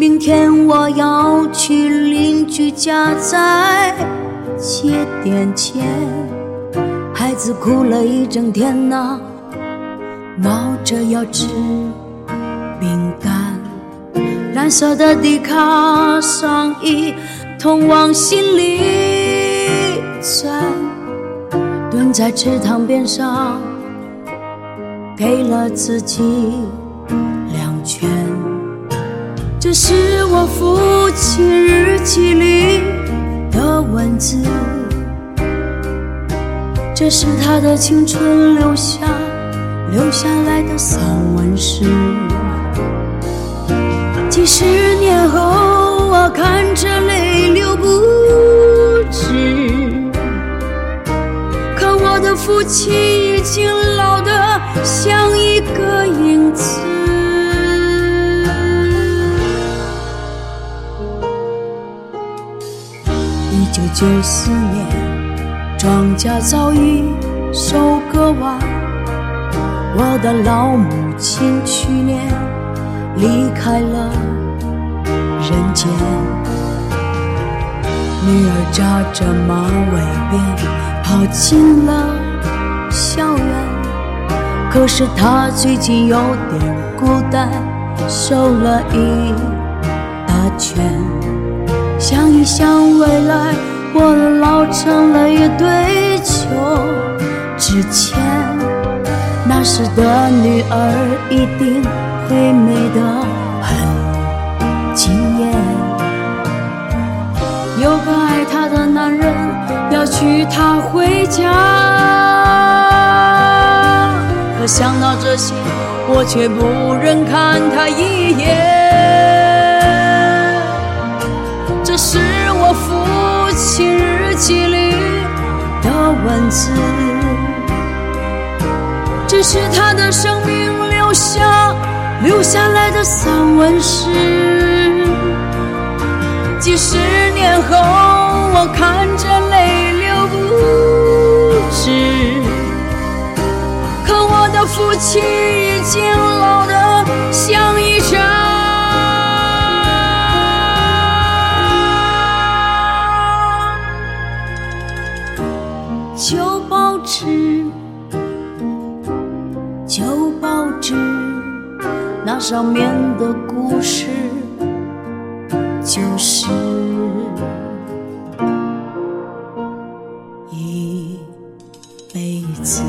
明天我要去邻居家再借点钱。孩子哭了一整天呐，闹着要吃饼干。蓝色的迪卡上衣，痛往心里钻。蹲在池塘边上，给了自己。是我父亲日记里的文字，这是他的青春留下留下来的散文诗。几十年后，我看着泪流不止，可我的父亲已经老得像一九九四年，庄稼早已收割完，我的老母亲去年离开了人间。女儿扎着马尾辫跑进了校园，可是她最近有点孤单，瘦了一大圈。想未来，我老成了一堆旧纸钱。那时的女儿一定会美得很惊艳。有个爱她的男人要娶她回家，可想到这些，我却不忍看她一眼。子，这是他的生命留下留下来的散文诗。几十年后，我看着泪流不止，可我的父亲已经老旧报纸，旧报纸，那上面的故事就是一辈子。